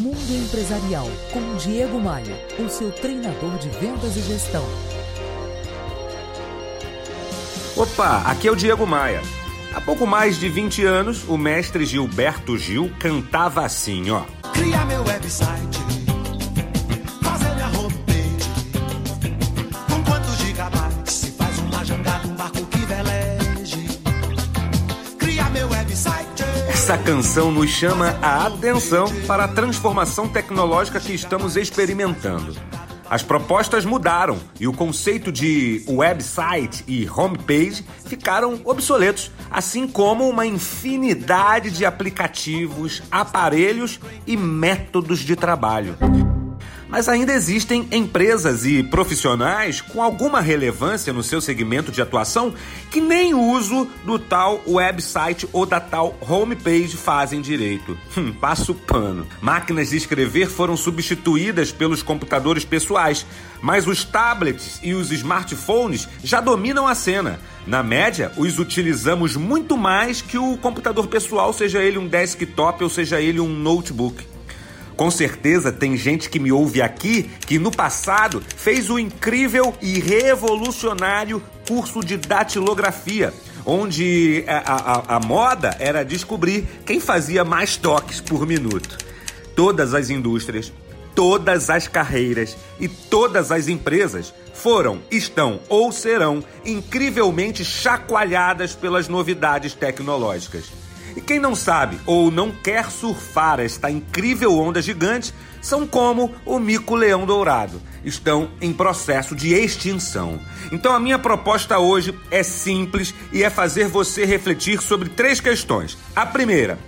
Mundo Empresarial com Diego Maia, o seu treinador de vendas e gestão. Opa, aqui é o Diego Maia. Há pouco mais de 20 anos, o mestre Gilberto Gil cantava assim, ó. Cria meu website, Essa canção nos chama a atenção para a transformação tecnológica que estamos experimentando. As propostas mudaram e o conceito de website e homepage ficaram obsoletos, assim como uma infinidade de aplicativos, aparelhos e métodos de trabalho. Mas ainda existem empresas e profissionais com alguma relevância no seu segmento de atuação que nem uso do tal website ou da tal homepage fazem direito. Hum, passo pano. Máquinas de escrever foram substituídas pelos computadores pessoais, mas os tablets e os smartphones já dominam a cena. Na média, os utilizamos muito mais que o computador pessoal, seja ele um desktop ou seja ele um notebook. Com certeza tem gente que me ouve aqui que no passado fez o incrível e revolucionário curso de datilografia, onde a, a, a, moda era descobrir quem fazia mais toques por minuto. Todas as indústrias, todas as carreiras e todas as empresas foram, estão ou serão incrivelmente chacoalhadas pelas novidades tecnológicas. E quem não sabe ou não quer surfar esta incrível onda gigante são como o mico-leão dourado. Estão em processo de extinção. Então a minha proposta hoje é simples e é fazer você refletir sobre três questões. A primeira,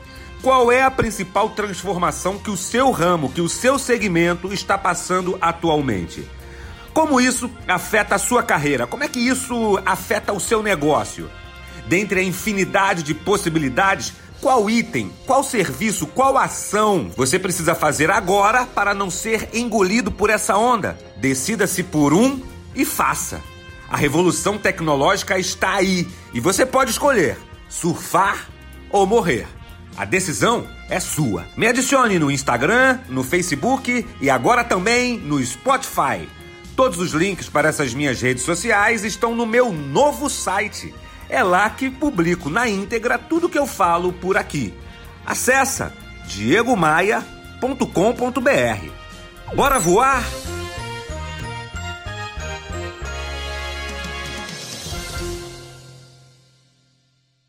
qual é a principal transformação que o seu ramo, que o seu segmento está passando atualmente? Como isso afeta a sua carreira? Como é que isso afeta o seu negócio? Dentre a infinidade de possibilidades, qual item, qual serviço, qual ação você precisa fazer agora para não ser engolido por essa onda? Decida-se por um e faça. A revolução tecnológica está aí e você pode escolher surfar ou morrer. A decisão é sua. Me adicione no Instagram, no Facebook e agora também no Spotify. Todos os links para essas minhas redes sociais estão no meu novo site é lá que publico na íntegra tudo que eu falo por aqui. Acesse diegomaia.com.br. Bora voar?